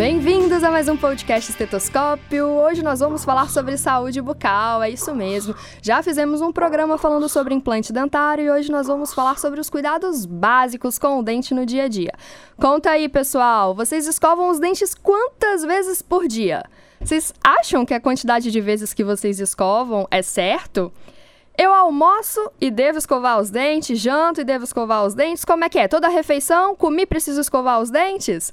Bem-vindos a mais um podcast Estetoscópio. Hoje nós vamos falar sobre saúde bucal, é isso mesmo. Já fizemos um programa falando sobre implante dentário e hoje nós vamos falar sobre os cuidados básicos com o dente no dia a dia. Conta aí, pessoal, vocês escovam os dentes quantas vezes por dia? Vocês acham que a quantidade de vezes que vocês escovam é certo? Eu almoço e devo escovar os dentes, janto e devo escovar os dentes. Como é que é? Toda refeição, comi, preciso escovar os dentes?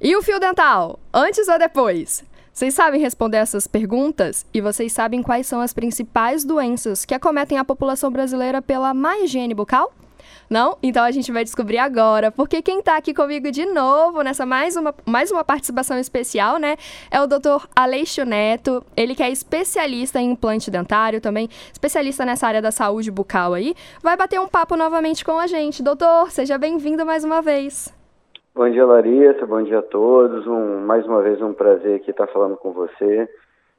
E o fio dental? Antes ou depois? Vocês sabem responder essas perguntas? E vocês sabem quais são as principais doenças que acometem a população brasileira pela má higiene bucal? Não? Então a gente vai descobrir agora, porque quem está aqui comigo de novo nessa mais uma, mais uma participação especial, né? É o Dr. Aleixo Neto, ele que é especialista em implante dentário, também especialista nessa área da saúde bucal aí. Vai bater um papo novamente com a gente. Doutor, seja bem-vindo mais uma vez. Bom dia, Larissa. Bom dia a todos. Um, mais uma vez um prazer aqui estar falando com você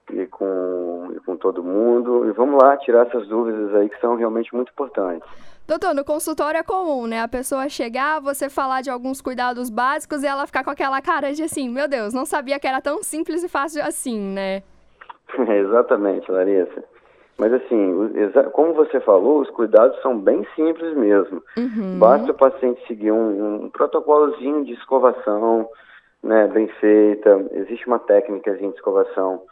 e com, e com todo mundo. E vamos lá tirar essas dúvidas aí que são realmente muito importantes. Doutor, no consultório é comum, né? A pessoa chegar, você falar de alguns cuidados básicos e ela ficar com aquela cara de assim, meu Deus, não sabia que era tão simples e fácil assim, né? Exatamente, Larissa. Mas assim, como você falou, os cuidados são bem simples mesmo. Uhum. Basta o paciente seguir um, um, protocolozinho de escovação, né, bem feita. Existe uma técnica de escovação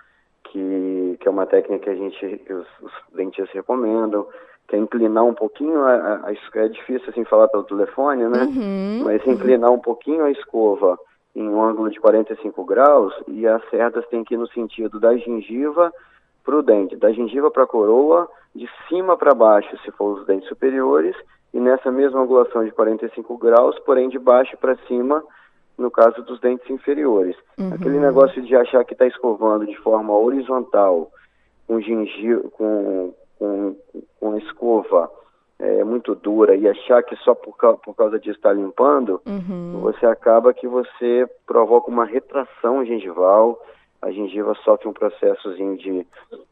que, que é uma técnica que a gente, que os, os dentistas recomendam, que é inclinar um pouquinho, a, a, a, é difícil assim falar pelo telefone, né? Uhum. Mas inclinar um pouquinho a escova em um ângulo de 45 graus e as cerdas têm que ir no sentido da gengiva para o dente, da gengiva para a coroa, de cima para baixo, se for os dentes superiores, e nessa mesma angulação de 45 graus, porém de baixo para cima, no caso dos dentes inferiores. Uhum. Aquele negócio de achar que está escovando de forma horizontal, com gengiva, com, com, com escova é, muito dura e achar que só por, por causa disso está limpando, uhum. você acaba que você provoca uma retração gengival, a gengiva sofre um processozinho de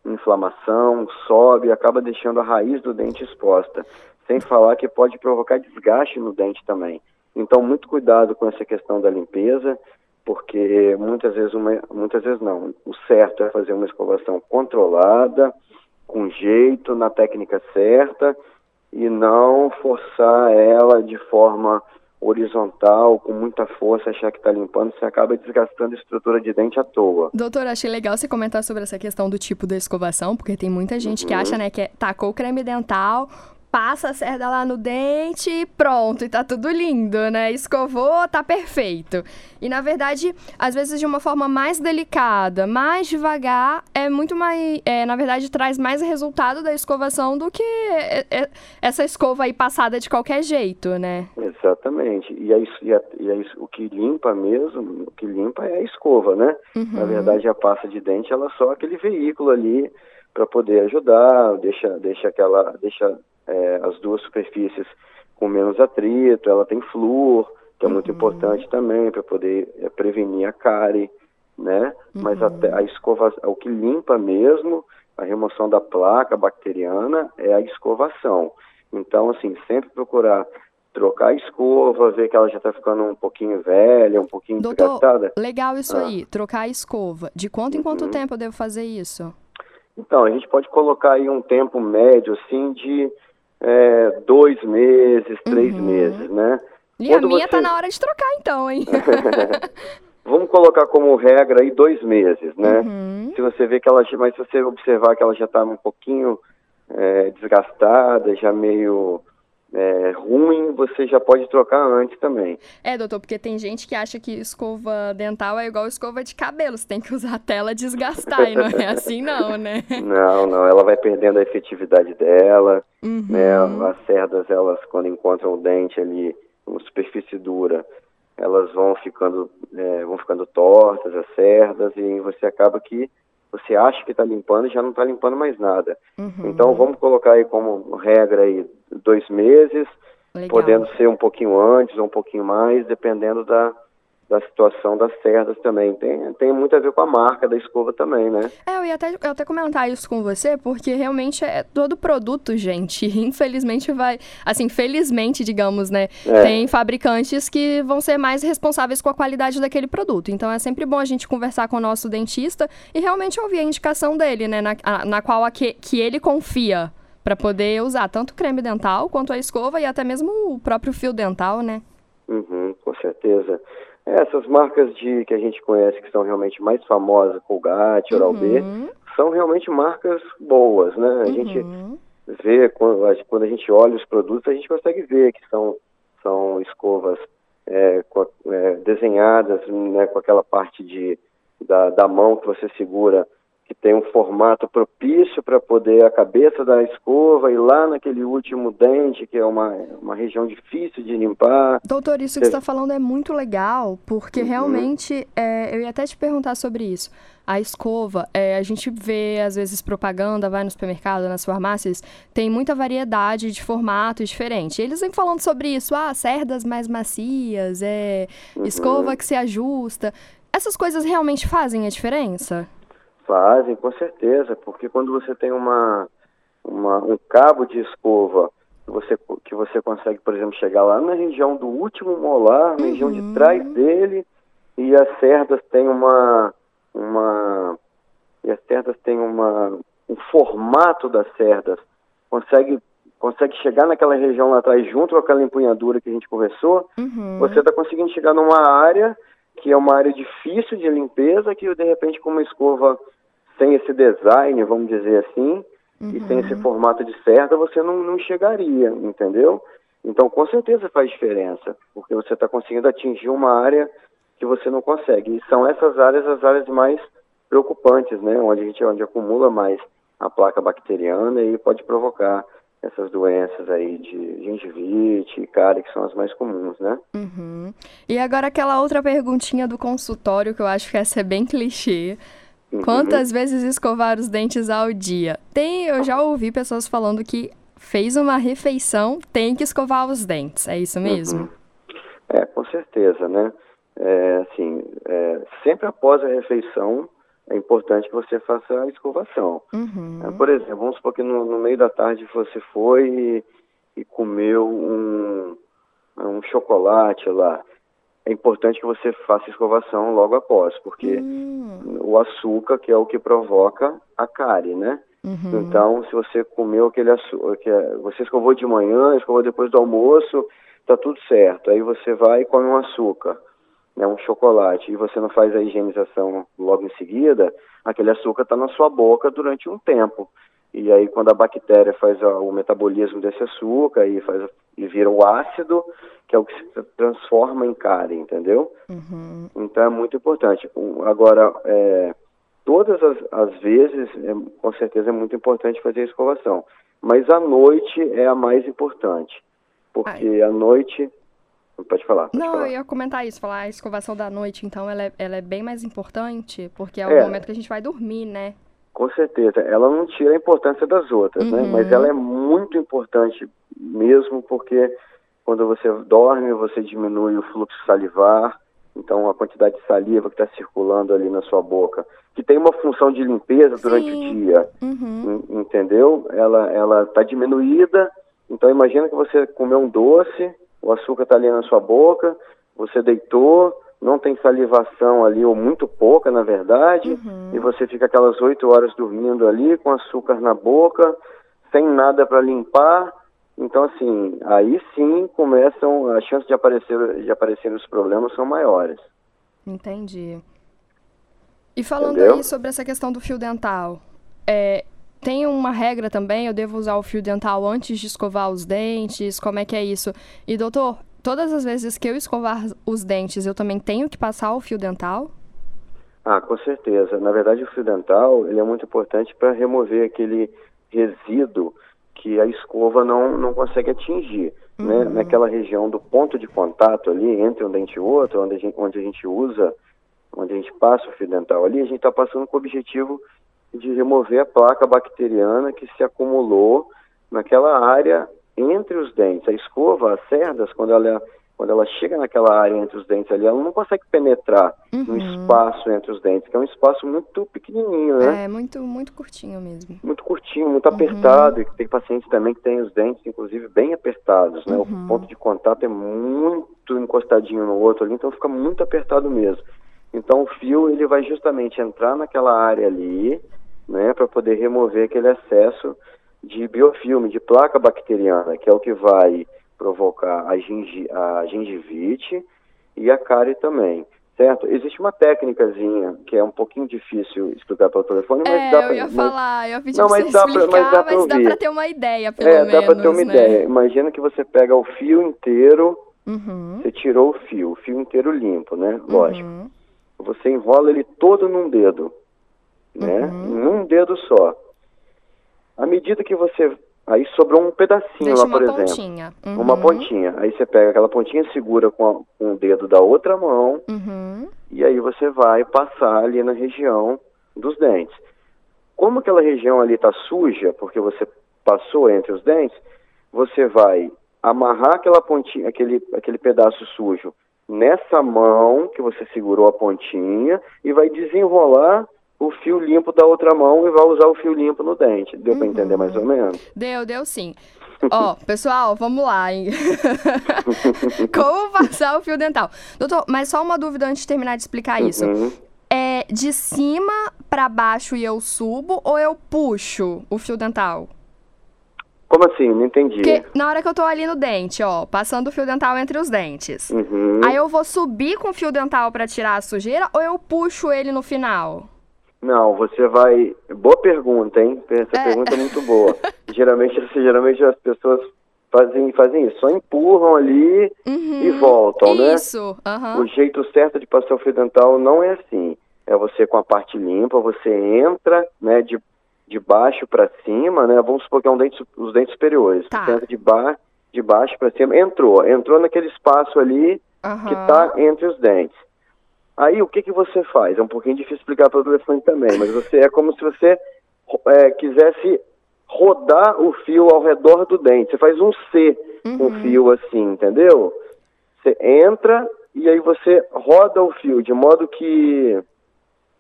inflamação, sobe, acaba deixando a raiz do dente exposta. Sem falar que pode provocar desgaste no dente também. Então, muito cuidado com essa questão da limpeza, porque muitas vezes, uma, muitas vezes não. O certo é fazer uma escovação controlada, com jeito, na técnica certa, e não forçar ela de forma horizontal, com muita força, achar que está limpando, você acaba desgastando a estrutura de dente à toa. Doutor, achei legal você comentar sobre essa questão do tipo da escovação, porque tem muita gente uhum. que acha, né, que é, tacou creme dental, passa a cerda lá no dente e pronto, e tá tudo lindo, né? Escovou, tá perfeito. E na verdade, às vezes de uma forma mais delicada, mais devagar, é muito mais. É, na verdade, traz mais resultado da escovação do que essa escova aí passada de qualquer jeito, né? Exatamente. E, é isso, e, é, e é isso, o que limpa mesmo, o que limpa é a escova, né? Uhum. Na verdade, a pasta de dente, ela é só aquele veículo ali para poder ajudar, deixa, deixa aquela. deixa é, as duas superfícies com menos atrito, ela tem flúor, que é muito uhum. importante também para poder é, prevenir a cárie, né? Uhum. Mas a, a escova, o que limpa mesmo a remoção da placa bacteriana é a escovação. Então, assim, sempre procurar trocar a escova, ver que ela já está ficando um pouquinho velha, um pouquinho Doutor, desgastada. legal isso ah. aí, trocar a escova. De quanto em quanto uhum. tempo eu devo fazer isso? Então, a gente pode colocar aí um tempo médio, assim, de é, dois meses, três uhum. meses, né? E Quando a minha você... tá na hora de trocar então, hein? Vamos colocar como regra aí dois meses, né? Uhum. Se você vê que ela, mas se você observar que ela já está um pouquinho é, desgastada, já meio é, ruim, você já pode trocar antes também. É, doutor, porque tem gente que acha que escova dental é igual escova de cabelo, você tem que usar a tela desgastar, e não é assim não, né? Não, não, ela vai perdendo a efetividade dela, uhum. né? As cerdas, elas, quando encontram o dente ali, uma superfície dura, elas vão ficando, é, vão ficando tortas, as cerdas, e você acaba que você acha que está limpando e já não está limpando mais nada. Uhum. Então vamos colocar aí como regra aí dois meses, Legal. podendo ser um pouquinho antes ou um pouquinho mais, dependendo da, da situação das cerdas também. Tem, tem muito a ver com a marca da escova também, né? É, eu ia até, eu até comentar isso com você, porque realmente é todo produto, gente. Infelizmente vai. Assim, felizmente, digamos, né? É. Tem fabricantes que vão ser mais responsáveis com a qualidade daquele produto. Então é sempre bom a gente conversar com o nosso dentista e realmente ouvir a indicação dele, né? Na, na qual a que, que ele confia para poder usar tanto o creme dental quanto a escova e até mesmo o próprio fio dental, né? Uhum, com certeza. É, essas marcas de que a gente conhece que são realmente mais famosas, Colgate, Oral-B, uhum. são realmente marcas boas, né? A uhum. gente vê, quando, quando a gente olha os produtos, a gente consegue ver que são, são escovas é, com, é, desenhadas né, com aquela parte de, da, da mão que você segura que tem um formato propício para poder a cabeça da escova ir lá naquele último dente, que é uma, uma região difícil de limpar. Doutor, isso que você está falando é muito legal, porque uhum. realmente, é, eu ia até te perguntar sobre isso. A escova, é, a gente vê às vezes propaganda, vai no supermercado, nas farmácias, tem muita variedade de formatos diferentes. Eles vêm falando sobre isso, ah, cerdas mais macias, é, uhum. escova que se ajusta. Essas coisas realmente fazem a diferença? Fazem, com certeza, porque quando você tem uma, uma, um cabo de escova que você, que você consegue, por exemplo, chegar lá na região do último molar, na uhum. região de uhum. trás dele, e as cerdas têm uma, uma e as cerdas têm uma um formato das cerdas consegue consegue chegar naquela região lá atrás junto com aquela empunhadura que a gente conversou, uhum. você está conseguindo chegar numa área que é uma área difícil de limpeza, que de repente com uma escova sem esse design, vamos dizer assim, uhum. e sem esse uhum. formato de cerda, você não, não chegaria, entendeu? Então, com certeza faz diferença, porque você está conseguindo atingir uma área que você não consegue. E são essas áreas as áreas mais preocupantes, né? Onde a gente onde acumula mais a placa bacteriana e pode provocar essas doenças aí de gengivite e cárie, que são as mais comuns, né? Uhum. E agora aquela outra perguntinha do consultório, que eu acho que essa é bem clichê. Uhum. Quantas vezes escovar os dentes ao dia? Tem, eu já ouvi pessoas falando que fez uma refeição, tem que escovar os dentes. É isso mesmo? Uhum. É, com certeza, né? É, assim, é, sempre após a refeição, é importante que você faça a escovação. Uhum. É, por exemplo, vamos supor que no, no, meio da tarde você foi e, e comeu um, um chocolate lá é importante que você faça escovação logo após, porque hum. o açúcar que é o que provoca a cárie, né? Uhum. Então, se você comeu aquele açúcar, que é, você escovou de manhã, escovou depois do almoço, tá tudo certo. Aí você vai e come um açúcar, né, um chocolate, e você não faz a higienização logo em seguida, aquele açúcar está na sua boca durante um tempo. E aí, quando a bactéria faz o metabolismo desse açúcar e, faz, e vira o ácido, que é o que se transforma em cárie, entendeu? Uhum. Então é muito importante. Agora, é, todas as, as vezes, é, com certeza é muito importante fazer a escovação. Mas a noite é a mais importante. Porque a noite. Pode falar. Pode Não, falar. eu ia comentar isso, falar a escovação da noite, então ela é, ela é bem mais importante, porque é o é. momento que a gente vai dormir, né? Com certeza. Ela não tira a importância das outras, né? uhum. né? Mas ela é muito importante mesmo porque quando você dorme, você diminui o fluxo salivar, então a quantidade de saliva que está circulando ali na sua boca, que tem uma função de limpeza durante Sim. o dia, uhum. entendeu? Ela ela está diminuída. Então imagina que você comeu um doce, o açúcar está ali na sua boca, você deitou, não tem salivação ali, ou muito pouca, na verdade, uhum. e você fica aquelas oito horas dormindo ali com açúcar na boca, sem nada para limpar. Então, assim, aí sim começam, as chances de aparecer, de aparecer os problemas são maiores. Entendi. E falando Entendeu? aí sobre essa questão do fio dental, é, tem uma regra também, eu devo usar o fio dental antes de escovar os dentes, como é que é isso? E doutor, todas as vezes que eu escovar os dentes, eu também tenho que passar o fio dental? Ah, com certeza. Na verdade, o fio dental ele é muito importante para remover aquele resíduo que a escova não, não consegue atingir. Né? Uhum. Né? Naquela região do ponto de contato ali entre um dente e outro, onde a gente, onde a gente usa, onde a gente passa o fio dental ali, a gente está passando com o objetivo de remover a placa bacteriana que se acumulou naquela área entre os dentes. A escova, as cerdas, quando ela quando ela chega naquela área entre os dentes ali, ela não consegue penetrar uhum. no espaço entre os dentes, que é um espaço muito pequenininho, né? É, muito, muito curtinho mesmo. Muito curtinho, muito uhum. apertado, e tem pacientes também que têm os dentes, inclusive, bem apertados, né? Uhum. O ponto de contato é muito encostadinho no outro ali, então fica muito apertado mesmo. Então o fio, ele vai justamente entrar naquela área ali, né, para poder remover aquele excesso de biofilme, de placa bacteriana, que é o que vai provocar a, gengi a gengivite e a cárie também. Certo? Existe uma técnicazinha que é um pouquinho difícil explicar pelo telefone, mas é, dá pra... eu ia mas, falar, eu pedi não, pra você explicar, pra, mas dá pra, mas dá pra ter uma ideia, pelo é, menos, É, dá pra ter uma né? ideia. Imagina que você pega o fio inteiro, uhum. você tirou o fio, o fio inteiro limpo, né? Lógico. Uhum. Você enrola ele todo num dedo, né? Uhum. Num dedo só. À medida que você Aí sobrou um pedacinho Deixa lá, por uma exemplo. Pontinha. Uhum. Uma pontinha. Aí você pega aquela pontinha, segura com, a, com o dedo da outra mão Uhum. e aí você vai passar ali na região dos dentes. Como aquela região ali está suja, porque você passou entre os dentes, você vai amarrar aquela pontinha, aquele, aquele pedaço sujo nessa mão que você segurou a pontinha e vai desenrolar o fio limpo da outra mão e vai usar o fio limpo no dente. Deu Uhum. para entender mais ou menos? Deu, deu sim. Ó, pessoal, vamos lá, hein? Como passar o fio dental? Doutor, mas só uma dúvida antes de terminar de explicar isso. Uhum. É de cima pra baixo e eu subo ou eu puxo o fio dental? Como assim? Não entendi. Porque na hora que eu tô ali no dente, ó, passando o fio dental entre os dentes. Uhum. Aí eu vou subir com o fio dental pra tirar a sujeira ou eu puxo ele no final? Não, você vai. Boa pergunta, hein? Essa É. pergunta é muito boa. geralmente, geralmente as pessoas fazem, fazem isso, só empurram ali e voltam, né? Uhum. Isso, aham. O jeito certo de passar o fio dental não é assim. É você com a parte limpa, você entra, né, de, de baixo para cima, né? Vamos supor que é um dente, os dentes superiores. Tá. Você entra de, ba, de baixo para cima, entrou, entrou naquele espaço ali que aham. está entre os dentes. Aí o que, que você faz? É um pouquinho difícil explicar pelo telefone também, mas você é como se você é, quisesse rodar o fio ao redor do dente. Você faz um C com o fio assim, entendeu? Você entra e aí você roda o fio de modo que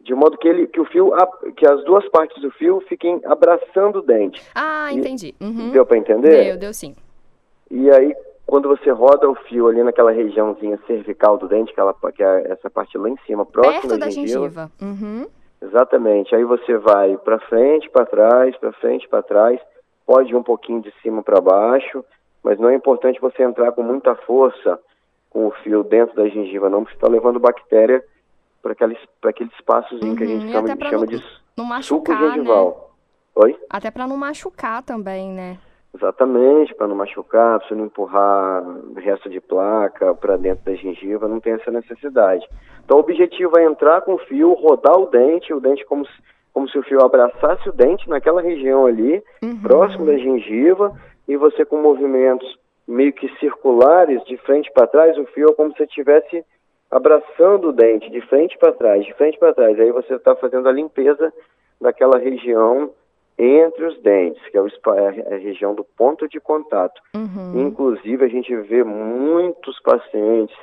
de modo que ele que o fio que as duas partes do fio fiquem abraçando o dente. Ah, entendi. Uhum. Deu para entender? Deu, deu sim. E aí, quando você roda o fio ali naquela regiãozinha cervical do dente, aquela, que é essa parte lá em cima, próxima Perto da gengiva, gengiva. Uhum. Exatamente. Aí você vai para frente, para trás, para frente, para trás. Pode ir um pouquinho de cima para baixo, mas não é importante você entrar com muita força com o fio dentro da gengiva, não, porque você está levando bactéria para aquele, espaçozinho que a Uhum, gente e chama, chama não- de Não suco machucar, né? gengival. Oi? Até pra não machucar também, né? Exatamente, para não machucar, para você não empurrar resto de placa para dentro da gengiva, não tem essa necessidade. Então o objetivo é entrar com o fio, rodar o dente, o dente como se, como se o fio abraçasse o dente naquela região ali, Uhum. próximo da gengiva, e você com movimentos meio que circulares, de frente para trás, o fio é como se estivesse abraçando o dente, de frente para trás, de frente para trás. Aí você está fazendo a limpeza daquela região entre os dentes, que é, espa- é a região do ponto de contato. Uhum. Inclusive, a gente vê muitos pacientes,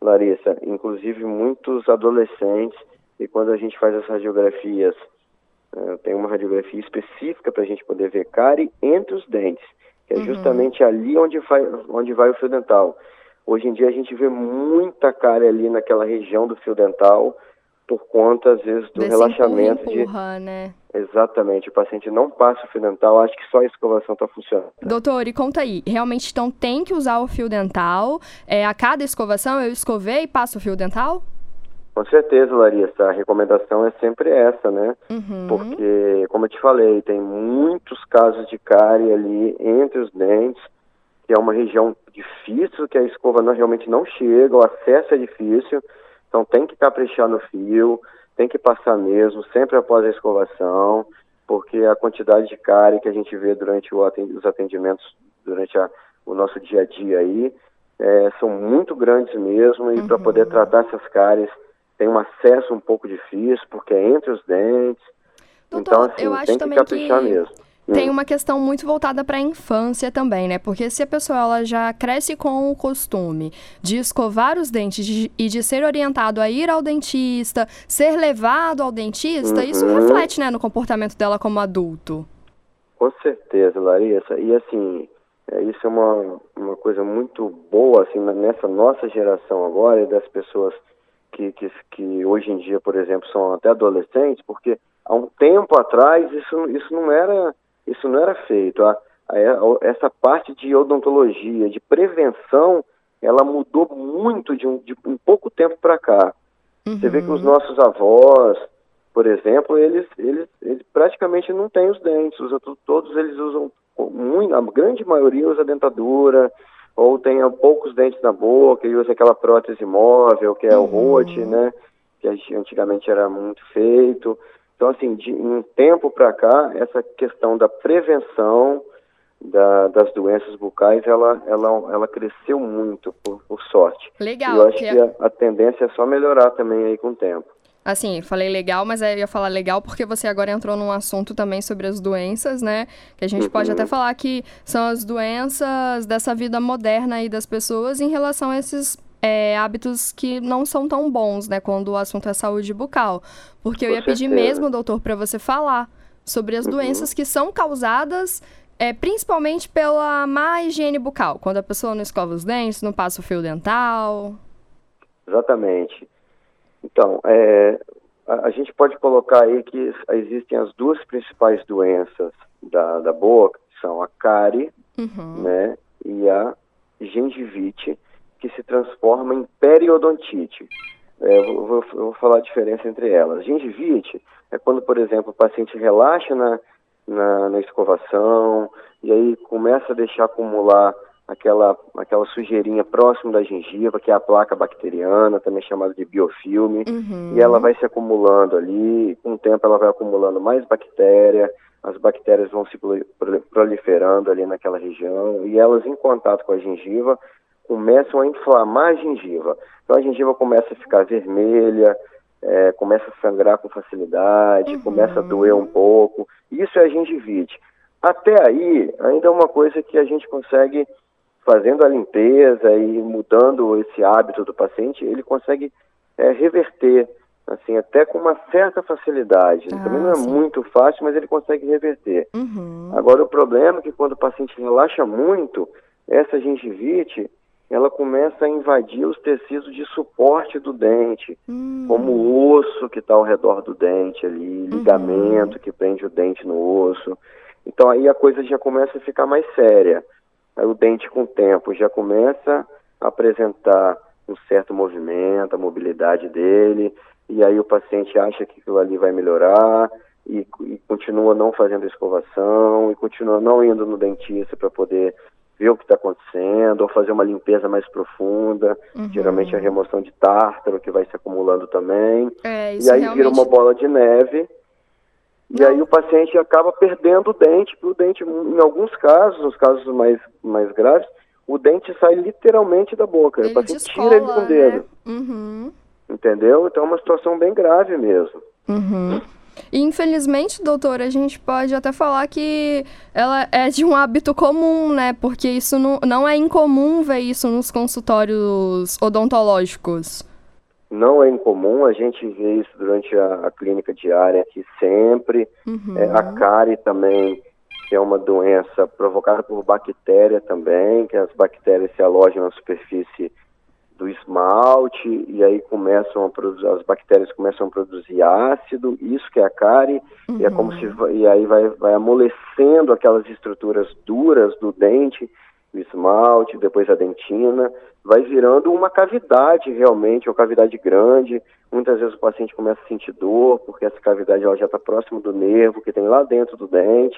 Larissa, inclusive muitos adolescentes, e quando a gente faz as radiografias, eh, tem uma radiografia específica para a gente poder ver cárie entre os dentes, que é Uhum. justamente ali onde vai, onde vai o fio dental. Hoje em dia a gente vê muita cárie ali naquela região do fio dental, por conta, às vezes, do Desse relaxamento empurra, de... né? Exatamente, o paciente não passa o fio dental, acha que só a escovação está funcionando. Doutor, e conta aí, realmente então tem que usar o fio dental? É, a cada escovação eu escovei e passo o fio dental? Com certeza, Larissa, a recomendação é sempre essa, né? Uhum. Porque, como eu te falei, tem muitos casos de cárie ali entre os dentes, que é uma região difícil, que a escova não, realmente não chega, o acesso é difícil, então tem que caprichar no fio, tem que passar mesmo, sempre após a escovação, porque a quantidade de cárie que a gente vê durante os atendimentos, durante a- o nosso dia a dia aí, é, são muito grandes mesmo, e para poder tratar essas cáries tem um acesso um pouco difícil, porque é entre os dentes, Doutor, então, assim, eu acho tem que também caprichar que mesmo. Tem uma questão muito voltada para a infância também, né? Porque se a pessoa ela já cresce com o costume de escovar os dentes de, e de ser orientado a ir ao dentista, ser levado ao dentista, uhum. isso reflete, né, no comportamento dela como adulto. Com certeza, Larissa. E assim, é, isso é uma, uma coisa muito boa, assim, nessa nossa geração agora, das pessoas que, que, que hoje em dia, por exemplo, são até adolescentes, porque há um tempo atrás isso, isso não era isso não era feito. A, a, essa parte de odontologia, de prevenção, ela mudou muito de um, de um pouco tempo para cá. Uhum. Você vê que os uhum. nossos avós, por exemplo, eles, eles, eles praticamente não têm os dentes. Usam, todos eles usam, muito, a grande maioria usa dentadura, ou tem poucos dentes na boca e usa aquela prótese móvel, que é uhum. o rote, né? Que antigamente era muito feito. Então, assim, de um tempo para cá, essa questão da prevenção da, das doenças bucais, ela, ela, ela cresceu muito, por, por sorte. Legal. E eu acho que a, a tendência é só melhorar também aí com o tempo. Assim, falei legal, mas eu ia falar legal porque você agora entrou num assunto também sobre as doenças, né? Que a gente uhum. pode até falar que são as doenças dessa vida moderna aí das pessoas em relação a esses é, hábitos que não são tão bons, né, quando o assunto é saúde bucal. Porque eu ia pedir mesmo, doutor, para você falar sobre as uhum. doenças que são causadas é, principalmente pela má higiene bucal, quando a pessoa não escova os dentes, não passa o fio dental. Exatamente. Então, é, a, a, gente pode colocar aí que existem as duas principais doenças da, da boca, que são a cárie, uhum. né, e a gengivite, que se transforma em periodontite. É, eu, vou, eu, vou, falar a diferença entre elas. Gengivite é quando, por exemplo, o paciente relaxa na, na, na escovação e aí começa a deixar acumular aquela, aquela sujeirinha próximo da gengiva, que é a placa bacteriana, também chamada de biofilme, uhum. e ela vai se acumulando ali, com o tempo ela vai acumulando mais bactéria, as bactérias vão se proliferando ali naquela região, e elas em contato com a gengiva começam a inflamar a gengiva. Então a gengiva começa a ficar vermelha, é, começa a sangrar com facilidade, uhum. começa a doer um pouco. Isso é a gengivite. Até aí, ainda é uma coisa que a gente consegue, fazendo a limpeza e mudando esse hábito do paciente, ele consegue é, reverter, assim, até com uma certa facilidade. Ah, Também não é sim. muito fácil, mas ele consegue reverter. Uhum. Agora, o problema é que quando o paciente relaxa muito, essa gengivite, ela começa a invadir os tecidos de suporte do dente, hum. como o osso que está ao redor do dente ali, uhum. ligamento uhum. que prende o dente no osso. Então aí a coisa já começa a ficar mais séria. Aí o dente com o tempo já começa a apresentar um certo movimento, a mobilidade dele, e aí o paciente acha que aquilo ali vai melhorar e, e continua não fazendo escovação e continua não indo no dentista para poder ver o que está acontecendo, ou fazer uma limpeza mais profunda, uhum. geralmente a remoção de tártaro que vai se acumulando também. É, e aí realmente... vira uma bola de neve. E aí o paciente acaba perdendo o dente, o dente, em alguns casos, nos casos mais, mais graves, o dente sai literalmente da boca. Ele o paciente descola, tira ele com o dedo. Né? Uhum. Entendeu? Então é uma situação bem grave mesmo. Uhum. E infelizmente, doutora, a gente pode até falar que ela é de um hábito comum, né? Porque isso não, não é incomum ver isso nos consultórios odontológicos. Não é incomum, a gente vê isso durante a, a clínica diária aqui sempre. Uhum. É, a cárie também, que é uma doença provocada por bactéria também, que as bactérias se alojam na superfície do esmalte e aí começam a produzir, as bactérias começam a produzir ácido, isso que é a cárie, uhum. e é como se e aí vai, vai amolecendo aquelas estruturas duras do dente, o esmalte, depois a dentina, vai virando uma cavidade realmente, uma cavidade grande. Muitas vezes o paciente começa a sentir dor, porque essa cavidade ela já está próximo do nervo que tem lá dentro do dente.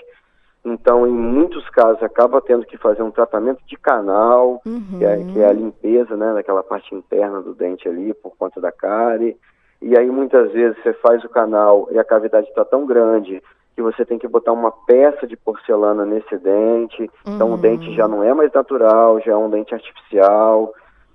Então, em muitos casos, acaba tendo que fazer um tratamento de canal, uhum. que, é, que, é, a limpeza né, daquela parte interna do dente ali, por conta da cárie. E aí, muitas vezes, você faz o canal e a cavidade está tão grande que você tem que botar uma peça de porcelana nesse dente. Uhum. Então, o dente já não é mais natural, já é um dente artificial.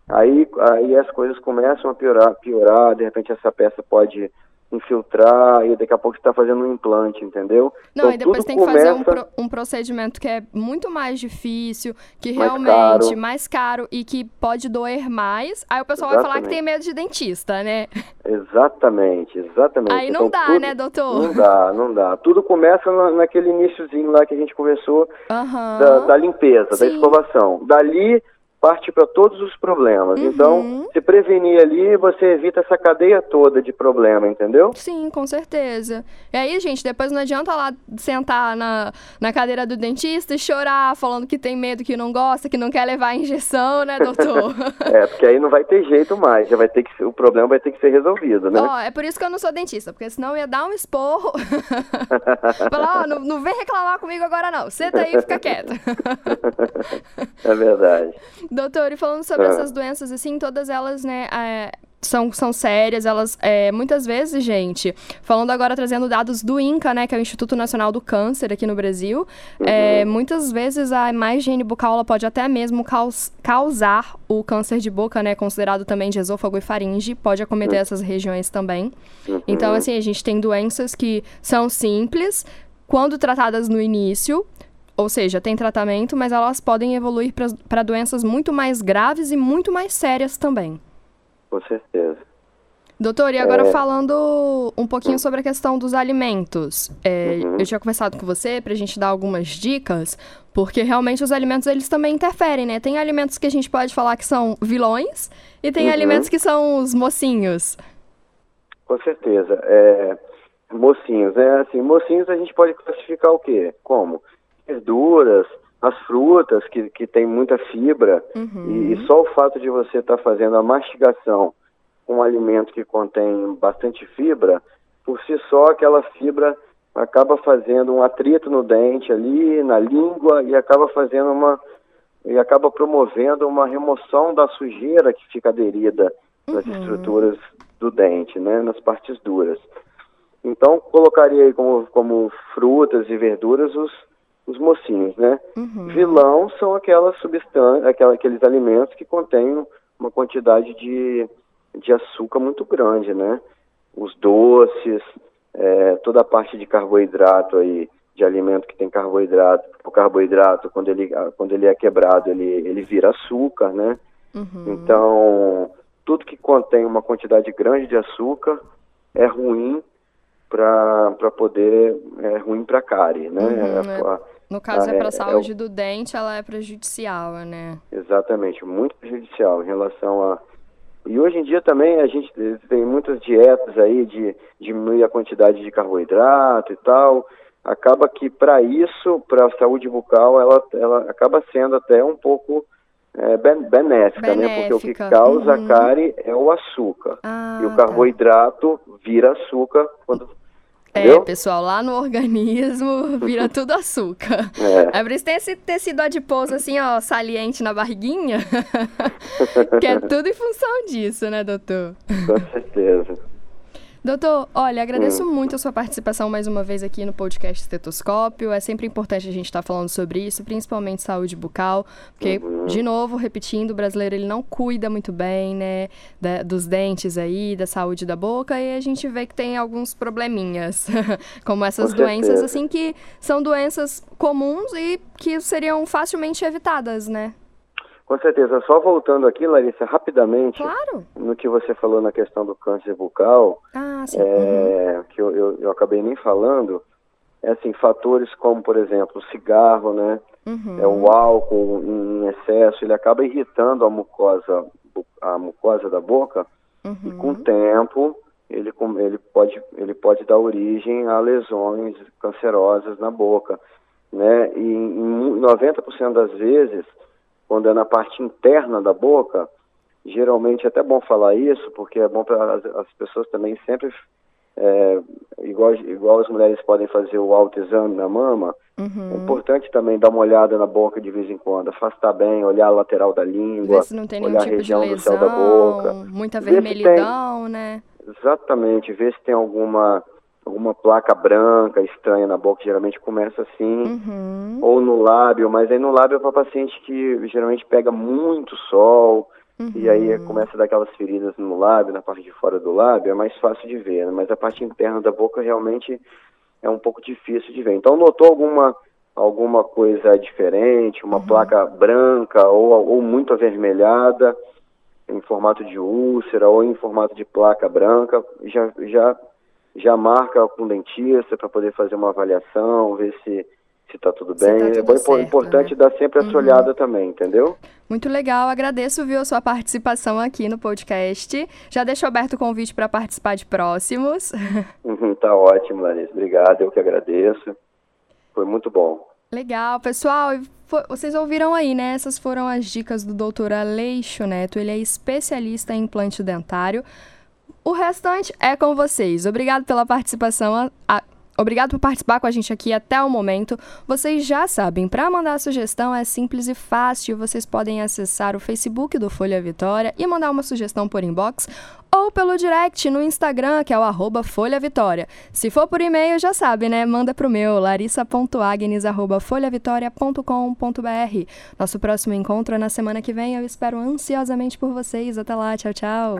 Aí, aí as coisas começam a piorar, piorar. De repente, essa peça pode infiltrar e daqui a pouco está fazendo um implante, entendeu? Não, então, e depois tem que fazer um, pro, um, procedimento que é muito mais difícil, que mais realmente caro. mais caro e que pode doer mais. Aí o pessoal exatamente. vai falar que tem medo de dentista, né? Exatamente, exatamente. Aí não então, dá, tudo, né, doutor? Não dá, não dá. Tudo começa na, naquele iníciozinho lá que a gente conversou uhum. da, da, limpeza, Sim. da escovação. Dali parte para todos os problemas. Então, uhum. Então, se prevenir ali, você evita essa cadeia toda de problema, entendeu? Sim, com certeza. E aí, gente, depois não adianta lá sentar na, na cadeira do dentista e chorar, falando que tem medo, que não gosta, que não quer levar a injeção, né, doutor? é, porque aí não vai ter jeito mais, já vai ter que o problema vai ter que ser resolvido, né? Ó, é por isso que eu não sou dentista, porque senão eu ia dar um esporro. Falar, ó, não, não vem reclamar comigo agora não, senta aí e fica quieto. é verdade. Doutor, e falando sobre ah. essas doenças, assim, todas elas, né, é, são, são sérias, elas, é, muitas vezes, gente, falando agora, trazendo dados do INCA, né, que é o Instituto Nacional do Câncer aqui no Brasil, é, uhum. é, muitas vezes a má higiene bucal, ela pode até mesmo caus, causar o câncer de boca, né, considerado também de esôfago e faringe, pode acometer uhum. essas regiões também. Uhum. Então, assim, a gente tem doenças que são simples, quando tratadas no início, ou seja, tem tratamento, mas elas podem evoluir para doenças muito mais graves e muito mais sérias também. Com certeza. Doutor, e agora é... falando um pouquinho sobre a questão dos alimentos. É, uhum. Eu tinha conversado com você para a gente dar algumas dicas, porque realmente os alimentos eles também interferem, né? Tem alimentos que a gente pode falar que são vilões e tem uhum. alimentos que são os mocinhos. Com certeza. É, mocinhos, é assim, mocinhos a gente pode classificar o quê? Como? Verduras, as frutas que, que tem muita fibra uhum. e, e, só o fato de você estar tá fazendo a mastigação com um alimento que contém bastante fibra, por si só aquela fibra acaba fazendo um atrito no dente ali, na língua e acaba fazendo uma e acaba promovendo uma remoção da sujeira que fica aderida nas uhum. estruturas do dente, né, nas partes duras. Então colocaria aí como, como frutas e verduras os os mocinhos, né? Uhum. Vilão são aquelas substâncias, aquela, aqueles alimentos que contêm uma quantidade de, de açúcar muito grande, né? Os doces, é, toda a parte de carboidrato aí, de alimento que tem carboidrato, o carboidrato quando ele quando ele é quebrado ele ele vira açúcar, né? Uhum. Então tudo que contém uma quantidade grande de açúcar é ruim para poder é ruim para a cárie, né? Uhum, é, no caso, ah, é para a é, saúde é, do dente, ela é prejudicial, né? Exatamente, muito prejudicial em relação a. E hoje em dia também a gente tem muitas dietas aí de diminuir a quantidade de carboidrato e tal. Acaba que para isso, para a saúde bucal, ela, ela acaba sendo até um pouco é, benéfica, benéfica, né? Porque o que causa uhum. a cárie é o açúcar. Ah, e o tá. carboidrato tá. vira açúcar quando é, Entendeu? pessoal, lá no organismo vira tudo açúcar. É. é por isso tem esse tecido adiposo assim, ó, saliente na barriguinha. que é tudo em função disso, né, doutor? Com certeza. Doutor, olha, agradeço hum. muito a sua participação mais uma vez aqui no podcast Estetoscópio. É sempre importante a gente estar tá falando sobre isso, principalmente saúde bucal, porque, uhum. de novo, repetindo, o brasileiro ele não cuida muito bem, né, da, dos dentes aí, da saúde da boca, e a gente vê que tem alguns probleminhas, como essas doenças, assim, que são doenças comuns e que seriam facilmente evitadas, né? Com certeza. Só voltando aqui, Larissa, rapidamente, claro. no que você falou na questão do câncer bucal, ah, é, uhum. que eu, eu, eu, acabei nem falando, é assim, fatores como, por exemplo, o cigarro, né? Uhum. É, o álcool em excesso, ele acaba irritando a mucosa, a mucosa da boca, uhum. e com o tempo ele, ele, pode, ele pode dar origem a lesões cancerosas na boca. Né? E em 90% das vezes quando é na parte interna da boca, geralmente é até bom falar isso, porque é bom para as, as, pessoas também sempre, é, igual, igual as mulheres podem fazer o autoexame na mama, uhum. é importante também dar uma olhada na boca de vez em quando, afastar bem, olhar a lateral da língua, Ver se não tem olhar tipo a região lesão, do céu da boca. Muita vermelhidão, tem, né? Exatamente, ver se tem alguma alguma placa branca estranha na boca, geralmente começa assim, uhum. ou no lábio, mas aí no lábio é para paciente que geralmente pega muito sol, Uhum. E aí começa a dar aquelas feridas no lábio, na parte de fora do lábio, é mais fácil de ver, né? mas a parte interna da boca realmente é um pouco difícil de ver. Então notou alguma alguma coisa diferente, uma uhum. placa branca ou, ou muito avermelhada, em formato de úlcera ou em formato de placa branca, já, já, já marca com dentista para poder fazer uma avaliação, ver se se está tudo bem. Tá tudo é certo, importante né? dar sempre essa uhum. olhada também, entendeu? Muito legal, agradeço, viu, a sua participação aqui no podcast. Já deixo aberto o convite para participar de próximos. Uhum, tá ótimo, Larissa. Obrigado, eu que agradeço. Foi muito bom. Legal, pessoal. Vocês ouviram aí, né? Essas foram as dicas do doutor Aleixo Neto. Ele é especialista em implante dentário. O restante é com vocês. Obrigado pela participação. Obrigado por participar com a gente aqui até o momento. Vocês já sabem, para mandar a sugestão é simples e fácil. Vocês podem acessar o Facebook do Folha Vitória e mandar uma sugestão por inbox ou pelo direct no Instagram, que é o arroba Folha Vitória. Se for por e-mail, já sabe, né? Manda pro meu, larissa.agnes.folhavitória.com.br. Nosso próximo encontro é na semana que vem. Eu espero ansiosamente por vocês. Até lá, tchau, tchau.